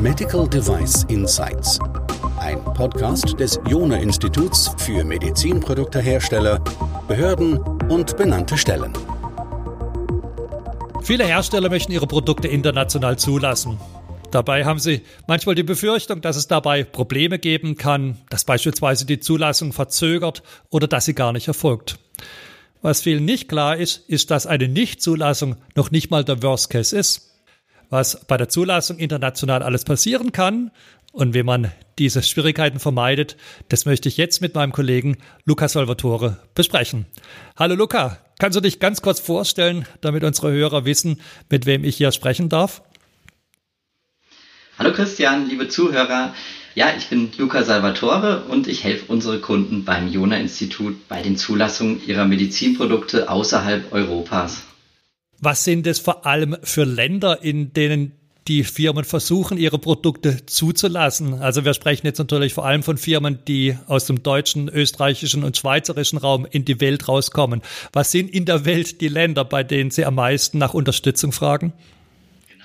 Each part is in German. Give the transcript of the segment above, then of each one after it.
Medical Device Insights. Ein Podcast des Jona Instituts für Medizinproduktehersteller, Behörden und benannte Stellen. Viele Hersteller möchten ihre Produkte international zulassen. Dabei haben sie manchmal die Befürchtung, dass es dabei Probleme geben kann, dass beispielsweise die Zulassung verzögert oder dass sie gar nicht erfolgt. Was vielen nicht klar ist, ist, dass eine Nichtzulassung noch nicht mal der Worst Case ist. Was bei der Zulassung international alles passieren kann und wie man diese Schwierigkeiten vermeidet, das möchte ich jetzt mit meinem Kollegen Luca Salvatore besprechen. Hallo Luca, kannst du dich ganz kurz vorstellen, damit unsere Hörer wissen, mit wem ich hier sprechen darf? Hallo Christian, liebe Zuhörer. Ja, ich bin Luca Salvatore und ich helfe unsere Kunden beim Jona-Institut bei den Zulassungen ihrer Medizinprodukte außerhalb Europas. Was sind es vor allem für Länder, in denen die Firmen versuchen, ihre Produkte zuzulassen? Also wir sprechen jetzt natürlich vor allem von Firmen, die aus dem deutschen, österreichischen und schweizerischen Raum in die Welt rauskommen. Was sind in der Welt die Länder, bei denen Sie am meisten nach Unterstützung fragen?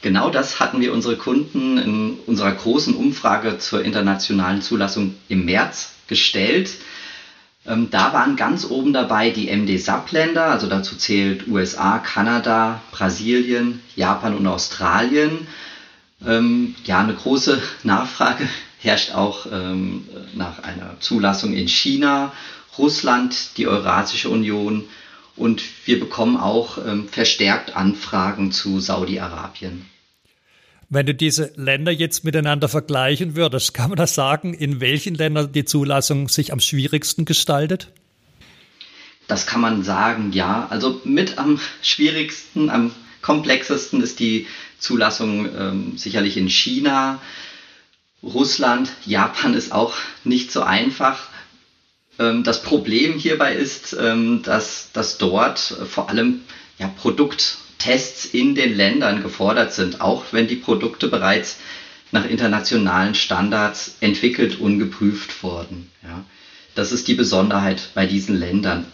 Genau das hatten wir unsere Kunden in unserer großen Umfrage zur internationalen Zulassung im März gestellt. Ähm, da waren ganz oben dabei die MD-SAP-Länder, also dazu zählt USA, Kanada, Brasilien, Japan und Australien. Ähm, ja, eine große Nachfrage herrscht auch ähm, nach einer Zulassung in China, Russland, die Eurasische Union und wir bekommen auch verstärkt Anfragen zu Saudi-Arabien. Wenn du diese Länder jetzt miteinander vergleichen würdest, kann man das sagen, in welchen Ländern die Zulassung sich am schwierigsten gestaltet? Das kann man sagen, ja. Also mit am schwierigsten, am komplexesten ist die Zulassung ähm, sicherlich in China, Russland, Japan ist auch nicht so einfach. Ähm, das Problem hierbei ist, ähm, dass, dass dort vor allem ja, Produkt Tests in den Ländern gefordert sind, auch wenn die Produkte bereits nach internationalen Standards entwickelt und geprüft wurden. Ja. Das ist die Besonderheit bei diesen Ländern.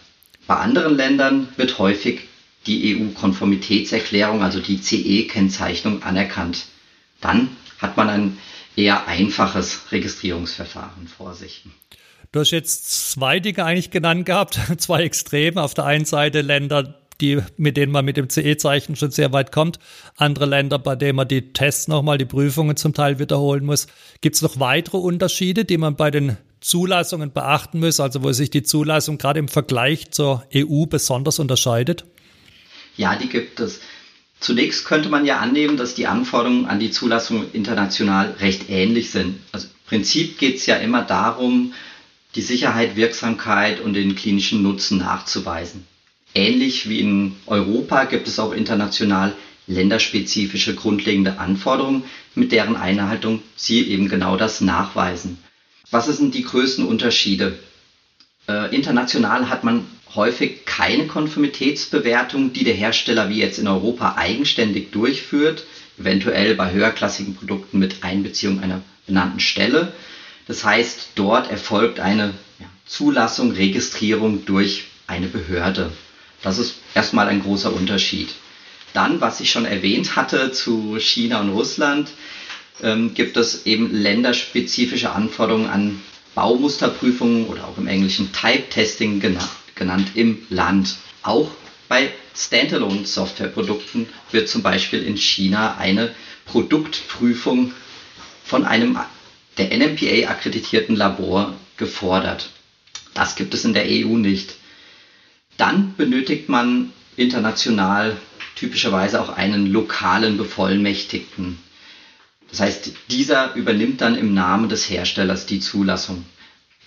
Bei anderen Ländern wird häufig die EU-Konformitätserklärung, also die CE-Kennzeichnung, anerkannt. Dann hat man ein eher einfaches Registrierungsverfahren vor sich. Du hast jetzt zwei Dinge eigentlich genannt gehabt, zwei Extreme. Auf der einen Seite Länder, die, mit denen man mit dem CE-Zeichen schon sehr weit kommt. Andere Länder, bei denen man die Tests nochmal, die Prüfungen zum Teil wiederholen muss. Gibt es noch weitere Unterschiede, die man bei den Zulassungen beachten muss, also wo sich die Zulassung gerade im Vergleich zur EU besonders unterscheidet? Ja, die gibt es. Zunächst könnte man ja annehmen, dass die Anforderungen an die Zulassung international recht ähnlich sind. Also im Prinzip geht es ja immer darum, die Sicherheit, Wirksamkeit und den klinischen Nutzen nachzuweisen. Ähnlich wie in Europa gibt es auch international länderspezifische grundlegende Anforderungen, mit deren Einhaltung sie eben genau das nachweisen. Was sind die größten Unterschiede? Äh, international hat man häufig keine Konformitätsbewertung, die der Hersteller wie jetzt in Europa eigenständig durchführt, eventuell bei höherklassigen Produkten mit Einbeziehung einer benannten Stelle. Das heißt, dort erfolgt eine Zulassung, Registrierung durch eine Behörde. Das ist erstmal ein großer Unterschied. Dann, was ich schon erwähnt hatte zu China und Russland, ähm, gibt es eben länderspezifische Anforderungen an Baumusterprüfungen oder auch im Englischen Type Testing genannt, genannt im Land. Auch bei Standalone-Softwareprodukten wird zum Beispiel in China eine Produktprüfung von einem der NMPA akkreditierten Labor gefordert. Das gibt es in der EU nicht. Dann benötigt man international typischerweise auch einen lokalen Bevollmächtigten. Das heißt, dieser übernimmt dann im Namen des Herstellers die Zulassung.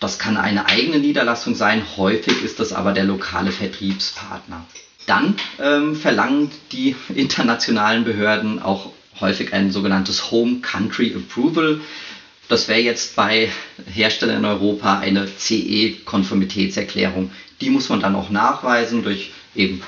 Das kann eine eigene Niederlassung sein, häufig ist das aber der lokale Vertriebspartner. Dann ähm, verlangen die internationalen Behörden auch häufig ein sogenanntes Home Country Approval. Das wäre jetzt bei Herstellern in Europa eine CE-Konformitätserklärung. Die muss man dann auch nachweisen durch eben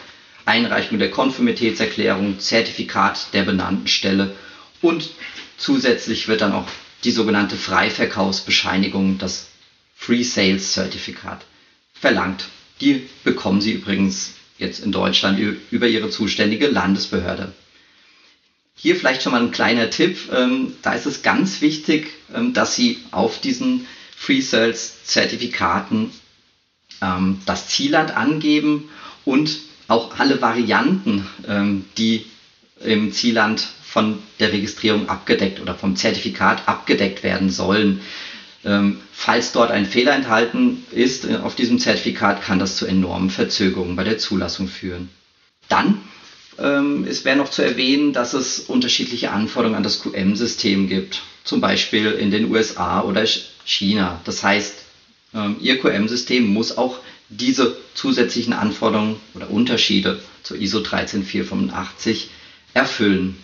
Einreichung der Konformitätserklärung, Zertifikat der benannten Stelle und zusätzlich wird dann auch die sogenannte Freiverkaufsbescheinigung, das Free Sales Zertifikat, verlangt. Die bekommen Sie übrigens jetzt in Deutschland über Ihre zuständige Landesbehörde. Hier vielleicht schon mal ein kleiner Tipp. Ähm, da ist es ganz wichtig, ähm, dass Sie auf diesen Free Sales Zertifikaten ähm, das Zielland angeben und auch alle Varianten, die im Zielland von der Registrierung abgedeckt oder vom Zertifikat abgedeckt werden sollen. Falls dort ein Fehler enthalten ist äh, auf diesem Zertifikat, kann das zu enormen Verzögerungen bei der Zulassung führen. Dann es wäre noch zu erwähnen, dass es unterschiedliche Anforderungen an das QM-System gibt, zum Beispiel in den USA oder China. Das heißt, ähm, Ihr QM-System muss auch diese zusätzlichen Anforderungen oder Unterschiede zur ISO 13485 erfüllen.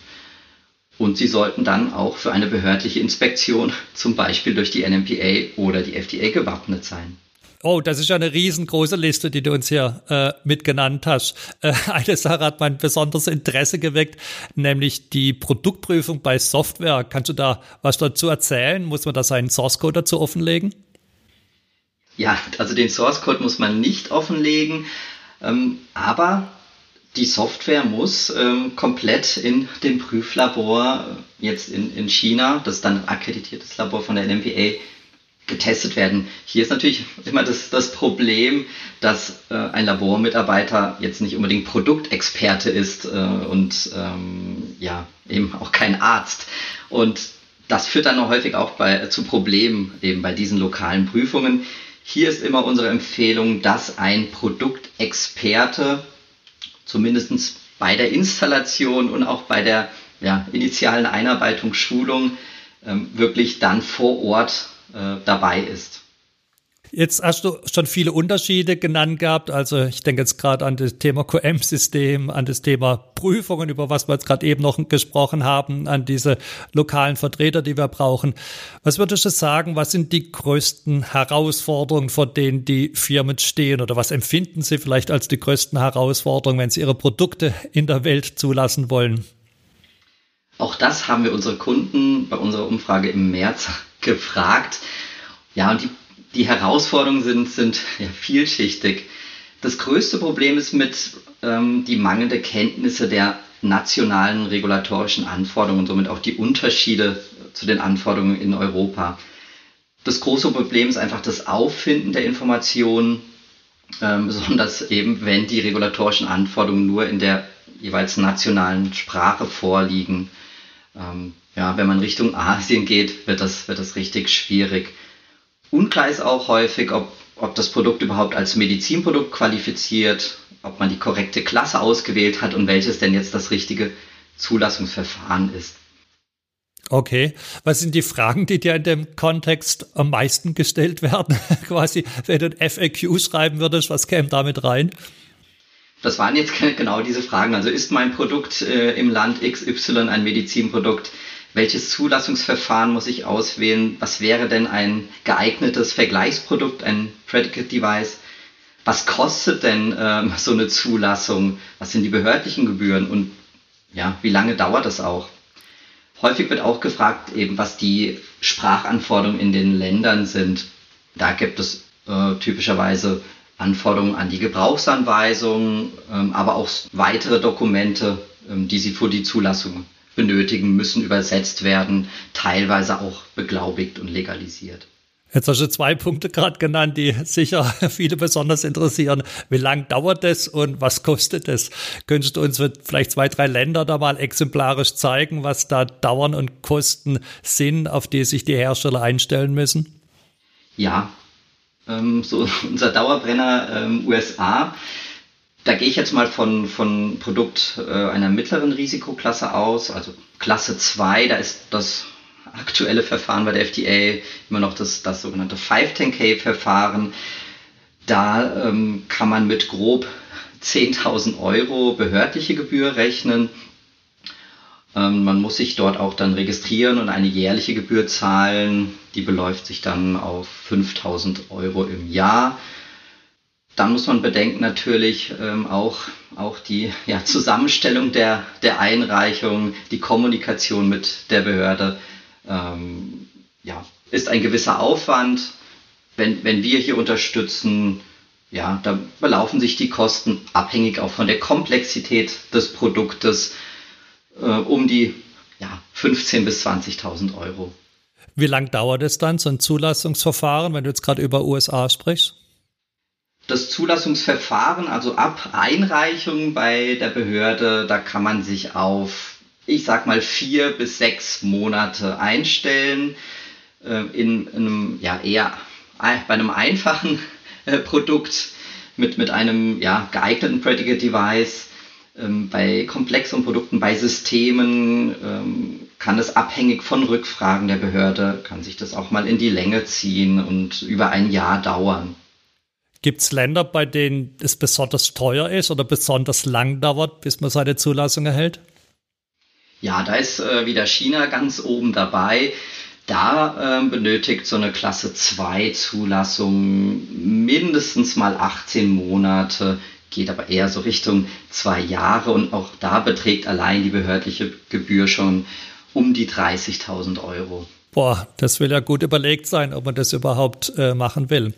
Und Sie sollten dann auch für eine behördliche Inspektion, zum Beispiel durch die NMPA oder die FDA, gewappnet sein. Oh, das ist ja eine riesengroße Liste, die du uns hier äh, mitgenannt hast. Äh, eine Sache hat mein besonderes Interesse geweckt, nämlich die Produktprüfung bei Software. Kannst du da was dazu erzählen? Muss man da seinen Source Code dazu offenlegen? Ja, also den Source Code muss man nicht offenlegen, ähm, aber die Software muss ähm, komplett in dem Prüflabor, jetzt in, in China, das ist dann ein akkreditiertes Labor von der NMPA, getestet werden. Hier ist natürlich immer das, das Problem, dass äh, ein Labormitarbeiter jetzt nicht unbedingt Produktexperte ist äh, und ähm, ja, eben auch kein Arzt. Und das führt dann häufig auch bei, zu Problemen eben bei diesen lokalen Prüfungen. Hier ist immer unsere Empfehlung, dass ein Produktexperte zumindest bei der Installation und auch bei der ja, initialen Einarbeitung, Schulung ähm, wirklich dann vor Ort äh, dabei ist. Jetzt hast du schon viele Unterschiede genannt gehabt. Also ich denke jetzt gerade an das Thema QM-System, an das Thema Prüfungen, über was wir jetzt gerade eben noch gesprochen haben, an diese lokalen Vertreter, die wir brauchen. Was würdest du sagen, was sind die größten Herausforderungen, vor denen die Firmen stehen oder was empfinden sie vielleicht als die größten Herausforderungen, wenn sie ihre Produkte in der Welt zulassen wollen? Auch das haben wir unsere Kunden bei unserer Umfrage im März gefragt. Ja, und die die Herausforderungen sind, sind ja, vielschichtig. Das größte Problem ist mit ähm, die mangelnde Kenntnisse der nationalen regulatorischen Anforderungen und somit auch die Unterschiede zu den Anforderungen in Europa. Das große Problem ist einfach das Auffinden der Informationen, ähm, besonders eben, wenn die regulatorischen Anforderungen nur in der jeweils nationalen Sprache vorliegen. Ähm, ja, wenn man Richtung Asien geht, wird das, wird das richtig schwierig. Unklar ist auch häufig, ob, ob das Produkt überhaupt als Medizinprodukt qualifiziert, ob man die korrekte Klasse ausgewählt hat und welches denn jetzt das richtige Zulassungsverfahren ist. Okay, was sind die Fragen, die dir in dem Kontext am meisten gestellt werden? Quasi, wenn du ein FAQ schreiben würdest, was käme damit rein? Das waren jetzt genau diese Fragen. Also ist mein Produkt äh, im Land XY ein Medizinprodukt? welches Zulassungsverfahren muss ich auswählen, was wäre denn ein geeignetes Vergleichsprodukt, ein Predicate Device, was kostet denn ähm, so eine Zulassung, was sind die behördlichen Gebühren und ja, wie lange dauert das auch? Häufig wird auch gefragt, eben was die Sprachanforderungen in den Ländern sind. Da gibt es äh, typischerweise Anforderungen an die Gebrauchsanweisungen, ähm, aber auch weitere Dokumente, ähm, die Sie für die Zulassung benötigen, müssen übersetzt werden, teilweise auch beglaubigt und legalisiert. Jetzt hast du zwei Punkte gerade genannt, die sicher viele besonders interessieren. Wie lang dauert das und was kostet es? Könntest du uns vielleicht zwei, drei Länder da mal exemplarisch zeigen, was da Dauern und Kosten sind, auf die sich die Hersteller einstellen müssen? Ja, ähm, so unser Dauerbrenner ähm, USA da gehe ich jetzt mal von, von Produkt äh, einer mittleren Risikoklasse aus, also Klasse 2, da ist das aktuelle Verfahren bei der FDA immer noch das, das sogenannte 510K-Verfahren. Da ähm, kann man mit grob 10.000 Euro behördliche Gebühr rechnen. Ähm, man muss sich dort auch dann registrieren und eine jährliche Gebühr zahlen. Die beläuft sich dann auf 5.000 Euro im Jahr. Dann muss man bedenken natürlich ähm, auch, auch die ja, Zusammenstellung der, der Einreichung, die Kommunikation mit der Behörde. Ähm, ja, ist ein gewisser Aufwand. Wenn, wenn wir hier unterstützen, ja, da belaufen sich die Kosten abhängig auch von der Komplexität des Produktes äh, um die ja, 15.000 bis 20.000 Euro. Wie lang dauert es dann, so ein Zulassungsverfahren, wenn du jetzt gerade über USA sprichst? Das Zulassungsverfahren, also ab Einreichung bei der Behörde, da kann man sich auf, ich sag mal, vier bis sechs Monate einstellen. Äh, in, einem, ja, eher bei einem einfachen äh, Produkt mit, mit einem ja, geeigneten Predicate Device. Ähm, bei komplexen Produkten, bei Systemen ähm, kann es abhängig von Rückfragen der Behörde, kann sich das auch mal in die Länge ziehen und über ein Jahr dauern. Gibt es Länder, bei denen es besonders teuer ist oder besonders lang dauert, bis man seine Zulassung erhält? Ja, da ist äh, wieder China ganz oben dabei. Da äh, benötigt so eine Klasse 2 Zulassung mindestens mal 18 Monate, geht aber eher so Richtung zwei Jahre und auch da beträgt allein die behördliche Gebühr schon um die 30.000 Euro. Boah, das will ja gut überlegt sein, ob man das überhaupt äh, machen will.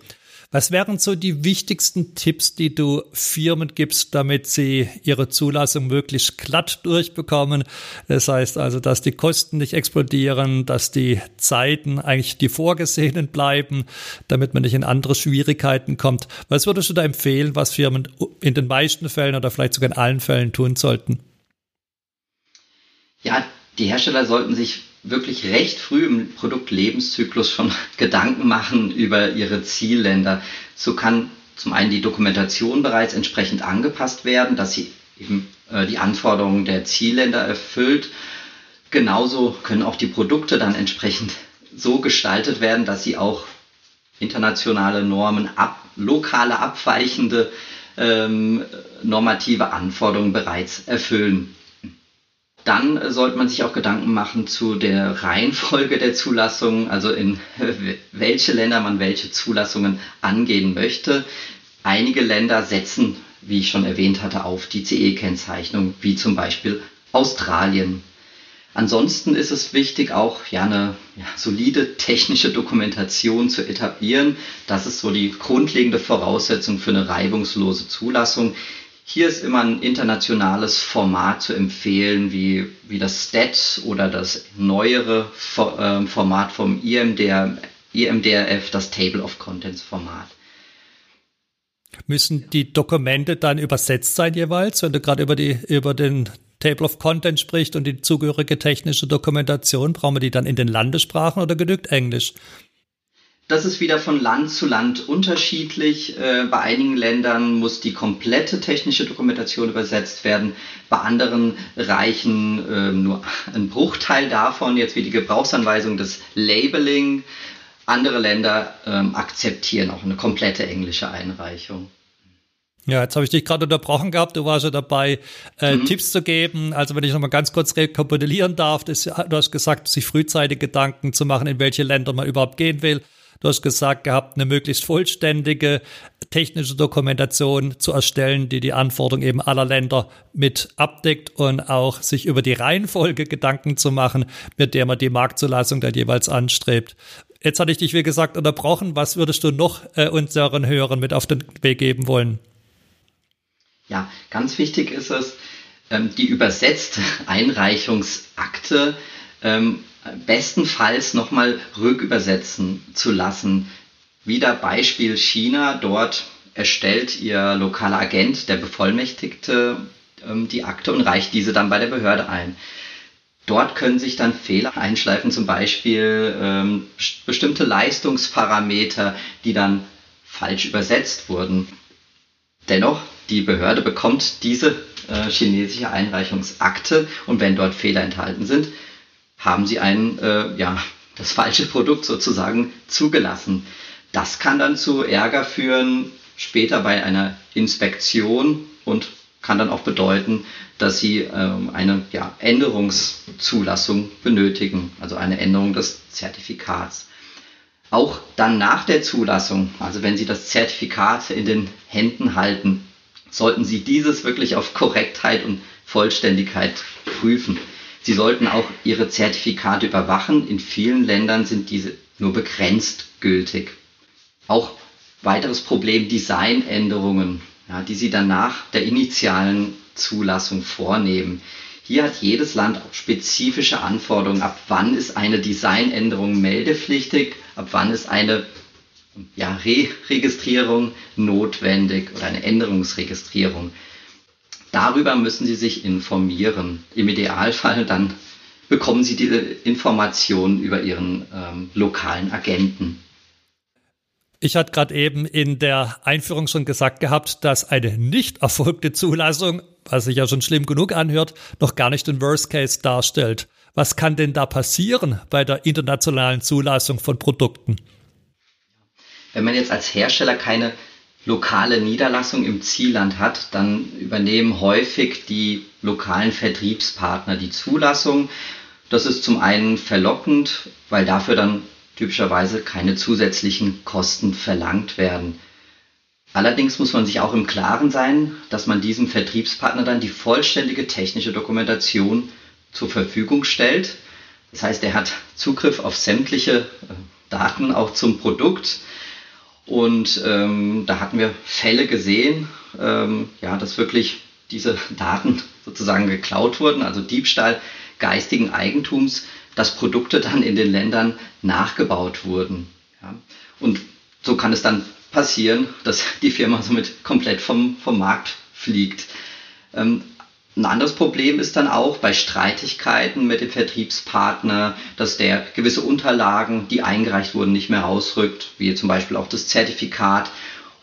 Was wären so die wichtigsten Tipps, die du Firmen gibst, damit sie ihre Zulassung möglichst glatt durchbekommen? Das heißt also, dass die Kosten nicht explodieren, dass die Zeiten eigentlich die vorgesehenen bleiben, damit man nicht in andere Schwierigkeiten kommt. Was würdest du da empfehlen, was Firmen in den meisten Fällen oder vielleicht sogar in allen Fällen tun sollten? Ja, die Hersteller sollten sich wirklich recht früh im Produktlebenszyklus schon Gedanken machen über ihre Zielländer. So kann zum einen die Dokumentation bereits entsprechend angepasst werden, dass sie eben äh, die Anforderungen der Zielländer erfüllt. Genauso können auch die Produkte dann entsprechend so gestaltet werden, dass sie auch internationale Normen, ab, lokale abweichende ähm, normative Anforderungen bereits erfüllen. Dann sollte man sich auch Gedanken machen zu der Reihenfolge der Zulassungen, also in welche Länder man welche Zulassungen angehen möchte. Einige Länder setzen, wie ich schon erwähnt hatte, auf die CE-Kennzeichnung, wie zum Beispiel Australien. Ansonsten ist es wichtig, auch ja, eine ja, solide technische Dokumentation zu etablieren. Das ist so die grundlegende Voraussetzung für eine reibungslose Zulassung. Hier ist immer ein internationales Format zu empfehlen, wie, wie das STAT oder das neuere ähm, Format vom IMDR, IMDRF, das Table of Contents Format. Müssen die Dokumente dann übersetzt sein jeweils, wenn du gerade über, über den Table of Contents sprichst und die zugehörige technische Dokumentation, brauchen wir die dann in den Landessprachen oder genügt Englisch? Das ist wieder von Land zu Land unterschiedlich. Äh, bei einigen Ländern muss die komplette technische Dokumentation übersetzt werden. Bei anderen reichen äh, nur ein Bruchteil davon, jetzt wie die Gebrauchsanweisung, das Labeling. Andere Länder ähm, akzeptieren auch eine komplette englische Einreichung. Ja, jetzt habe ich dich gerade unterbrochen gehabt. Du warst ja dabei, äh, mhm. Tipps zu geben. Also wenn ich nochmal ganz kurz rekapitulieren darf, das, du hast gesagt, sich frühzeitig Gedanken zu machen, in welche Länder man überhaupt gehen will. Du hast gesagt gehabt, eine möglichst vollständige technische Dokumentation zu erstellen, die die Anforderungen eben aller Länder mit abdeckt und auch sich über die Reihenfolge Gedanken zu machen, mit der man die Marktzulassung dann jeweils anstrebt. Jetzt hatte ich dich, wie gesagt, unterbrochen. Was würdest du noch äh, unseren Hörern mit auf den Weg geben wollen? Ja, ganz wichtig ist es, ähm, die übersetzte Einreichungsakte ähm, bestenfalls nochmal rückübersetzen zu lassen. Wieder Beispiel China. Dort erstellt ihr lokaler Agent, der Bevollmächtigte, ähm, die Akte und reicht diese dann bei der Behörde ein. Dort können sich dann Fehler einschleifen, zum Beispiel ähm, bestimmte Leistungsparameter, die dann falsch übersetzt wurden. Dennoch, die Behörde bekommt diese äh, chinesische Einreichungsakte und wenn dort Fehler enthalten sind, haben sie ein, äh, ja, das falsche Produkt sozusagen zugelassen. Das kann dann zu Ärger führen später bei einer Inspektion und kann dann auch bedeuten, dass sie ähm, eine ja, Änderungszulassung benötigen, also eine Änderung des Zertifikats. Auch dann nach der Zulassung, also wenn Sie das Zertifikat in den Händen halten, sollten Sie dieses wirklich auf Korrektheit und Vollständigkeit prüfen. Sie sollten auch Ihre Zertifikate überwachen. In vielen Ländern sind diese nur begrenzt gültig. Auch weiteres Problem Designänderungen, ja, die Sie dann nach der initialen Zulassung vornehmen. Hier hat jedes Land auch spezifische Anforderungen. Ab wann ist eine Designänderung meldepflichtig? Ab wann ist eine ja, Re-Registrierung notwendig oder eine Änderungsregistrierung? Darüber müssen Sie sich informieren. Im Idealfall dann bekommen Sie diese Informationen über Ihren ähm, lokalen Agenten. Ich hatte gerade eben in der Einführung schon gesagt gehabt, dass eine nicht erfolgte Zulassung, was sich ja schon schlimm genug anhört, noch gar nicht den Worst Case darstellt. Was kann denn da passieren bei der internationalen Zulassung von Produkten? Wenn man jetzt als Hersteller keine lokale Niederlassung im Zielland hat, dann übernehmen häufig die lokalen Vertriebspartner die Zulassung. Das ist zum einen verlockend, weil dafür dann typischerweise keine zusätzlichen Kosten verlangt werden. Allerdings muss man sich auch im Klaren sein, dass man diesem Vertriebspartner dann die vollständige technische Dokumentation zur Verfügung stellt. Das heißt, er hat Zugriff auf sämtliche äh, Daten auch zum Produkt. Und ähm, da hatten wir Fälle gesehen, ähm, ja, dass wirklich diese Daten sozusagen geklaut wurden, also Diebstahl geistigen Eigentums, dass Produkte dann in den Ländern nachgebaut wurden. Ja. Und so kann es dann passieren, dass die Firma somit komplett vom, vom Markt fliegt. Ähm, ein anderes Problem ist dann auch bei Streitigkeiten mit dem Vertriebspartner, dass der gewisse Unterlagen, die eingereicht wurden, nicht mehr rausrückt, wie zum Beispiel auch das Zertifikat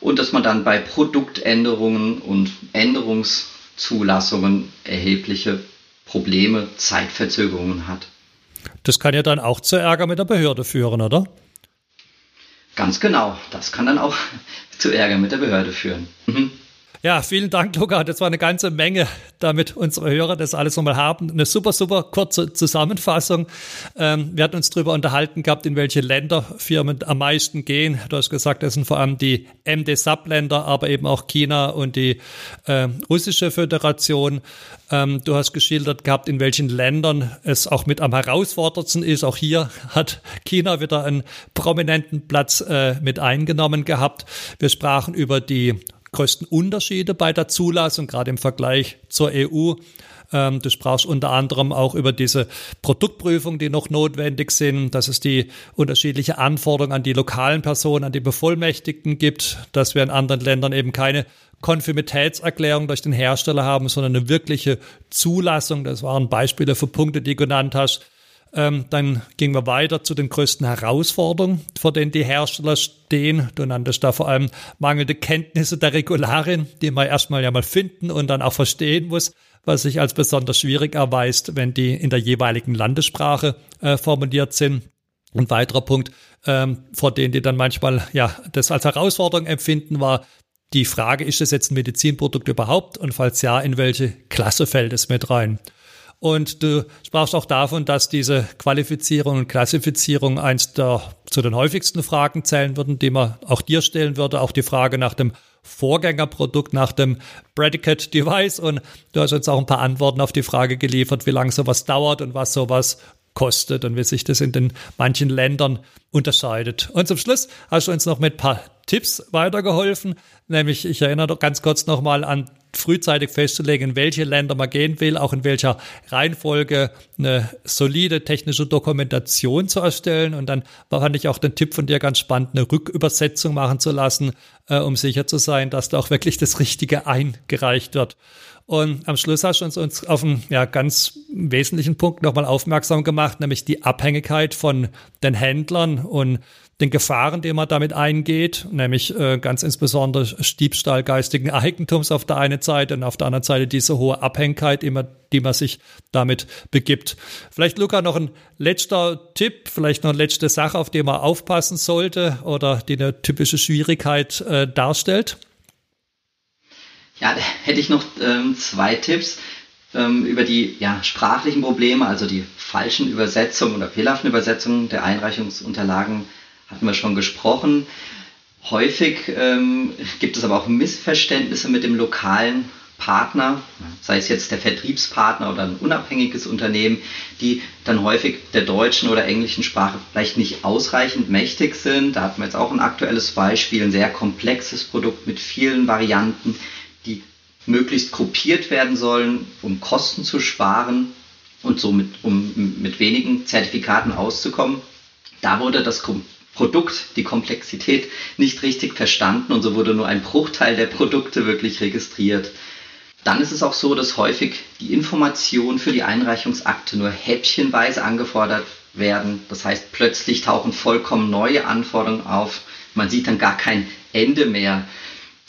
und dass man dann bei Produktänderungen und Änderungszulassungen erhebliche Probleme, Zeitverzögerungen hat. Das kann ja dann auch zu Ärger mit der Behörde führen, oder? Ganz genau. Das kann dann auch zu Ärger mit der Behörde führen. Mhm. Ja, vielen Dank, Luca. Das war eine ganze Menge, damit unsere Hörer das alles nochmal haben. Eine super, super kurze Zusammenfassung. Ähm, wir hatten uns darüber unterhalten gehabt, in welche Länder Firmen am meisten gehen. Du hast gesagt, das sind vor allem die MD-Sub-Länder, aber eben auch China und die äh, russische Föderation. Ähm, du hast geschildert gehabt, in welchen Ländern es auch mit am herausforderndsten ist. Auch hier hat China wieder einen prominenten Platz äh, mit eingenommen gehabt. Wir sprachen über die größten Unterschiede bei der Zulassung, gerade im Vergleich zur EU. Ähm, du sprachst unter anderem auch über diese Produktprüfung, die noch notwendig sind, dass es die unterschiedliche Anforderungen an die lokalen Personen, an die Bevollmächtigten gibt, dass wir in anderen Ländern eben keine Konformitätserklärung durch den Hersteller haben, sondern eine wirkliche Zulassung. Das waren Beispiele für Punkte, die du genannt hast. Ähm, dann gingen wir weiter zu den größten Herausforderungen, vor denen die Hersteller stehen. Du nanntest da vor allem mangelnde Kenntnisse der Regularien, die man erstmal ja mal finden und dann auch verstehen muss, was sich als besonders schwierig erweist, wenn die in der jeweiligen Landessprache äh, formuliert sind. Ein weiterer Punkt, ähm, vor denen die dann manchmal ja das als Herausforderung empfinden, war die Frage, ist es jetzt ein Medizinprodukt überhaupt? Und falls ja, in welche Klasse fällt es mit rein? Und du sprachst auch davon, dass diese Qualifizierung und Klassifizierung eins der zu den häufigsten Fragen zählen würden, die man auch dir stellen würde. Auch die Frage nach dem Vorgängerprodukt, nach dem Predicate Device. Und du hast uns auch ein paar Antworten auf die Frage geliefert, wie lange sowas dauert und was sowas kostet und wie sich das in den manchen Ländern unterscheidet. Und zum Schluss hast du uns noch mit ein paar Tipps weitergeholfen, nämlich ich erinnere doch ganz kurz nochmal an frühzeitig festzulegen, in welche Länder man gehen will, auch in welcher Reihenfolge eine solide technische Dokumentation zu erstellen. Und dann fand ich auch den Tipp von dir ganz spannend, eine Rückübersetzung machen zu lassen, äh, um sicher zu sein, dass da auch wirklich das Richtige eingereicht wird. Und am Schluss hast du uns, uns auf einen ja, ganz wesentlichen Punkt nochmal aufmerksam gemacht, nämlich die Abhängigkeit von den Händlern und den Gefahren, die man damit eingeht, nämlich äh, ganz insbesondere Diebstahl geistigen Eigentums auf der einen Seite und auf der anderen Seite diese hohe Abhängigkeit, immer, die man sich damit begibt. Vielleicht, Luca, noch ein letzter Tipp, vielleicht noch eine letzte Sache, auf die man aufpassen sollte oder die eine typische Schwierigkeit äh, darstellt. Ja, hätte ich noch ähm, zwei Tipps ähm, über die ja, sprachlichen Probleme, also die falschen Übersetzungen oder fehlerhaften Übersetzungen der Einreichungsunterlagen hatten wir schon gesprochen. Häufig ähm, gibt es aber auch Missverständnisse mit dem lokalen Partner, sei es jetzt der Vertriebspartner oder ein unabhängiges Unternehmen, die dann häufig der deutschen oder englischen Sprache vielleicht nicht ausreichend mächtig sind. Da hatten wir jetzt auch ein aktuelles Beispiel, ein sehr komplexes Produkt mit vielen Varianten, die möglichst gruppiert werden sollen, um Kosten zu sparen und somit um mit wenigen Zertifikaten auszukommen. Da wurde das Produkt, die Komplexität nicht richtig verstanden und so wurde nur ein Bruchteil der Produkte wirklich registriert. Dann ist es auch so, dass häufig die Informationen für die Einreichungsakte nur häppchenweise angefordert werden. Das heißt, plötzlich tauchen vollkommen neue Anforderungen auf. Man sieht dann gar kein Ende mehr.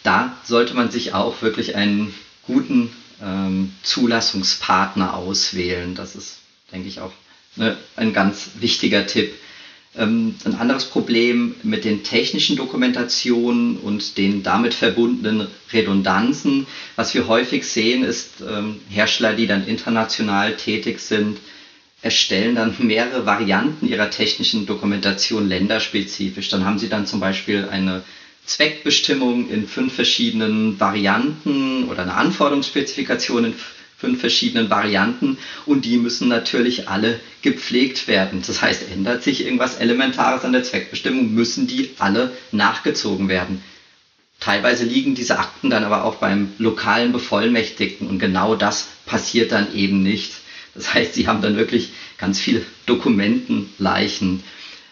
Da sollte man sich auch wirklich einen guten ähm, Zulassungspartner auswählen. Das ist, denke ich, auch ne, ein ganz wichtiger Tipp. Ähm, ein anderes Problem mit den technischen Dokumentationen und den damit verbundenen Redundanzen, was wir häufig sehen, ist ähm, Hersteller, die dann international tätig sind, erstellen dann mehrere Varianten ihrer technischen Dokumentation länderspezifisch. Dann haben sie dann zum Beispiel eine Zweckbestimmung in fünf verschiedenen Varianten oder eine Anforderungsspezifikation in fünf verschiedenen Varianten und die müssen natürlich alle gepflegt werden. Das heißt, ändert sich irgendwas Elementares an der Zweckbestimmung, müssen die alle nachgezogen werden. Teilweise liegen diese Akten dann aber auch beim lokalen Bevollmächtigten und genau das passiert dann eben nicht. Das heißt, sie haben dann wirklich ganz viele Dokumentenleichen.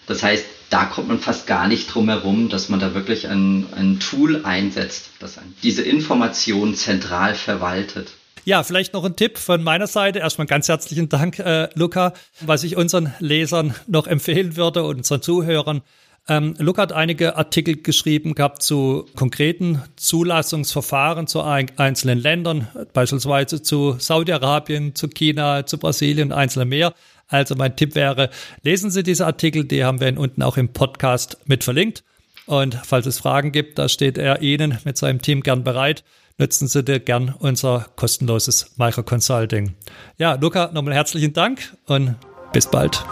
Das heißt, da kommt man fast gar nicht drum herum, dass man da wirklich ein, ein Tool einsetzt, das diese Informationen zentral verwaltet. Ja, vielleicht noch ein Tipp von meiner Seite. Erstmal ganz herzlichen Dank, äh, Luca. Was ich unseren Lesern noch empfehlen würde und unseren Zuhörern, ähm, Luca hat einige Artikel geschrieben gehabt zu konkreten Zulassungsverfahren zu ein, einzelnen Ländern, beispielsweise zu Saudi-Arabien, zu China, zu Brasilien und einzelne mehr. Also mein Tipp wäre, lesen Sie diese Artikel, die haben wir Ihnen unten auch im Podcast mit verlinkt. Und falls es Fragen gibt, da steht er Ihnen mit seinem Team gern bereit. Nutzen Sie dir gern unser kostenloses Micro Consulting. Ja, Luca, nochmal herzlichen Dank und bis bald.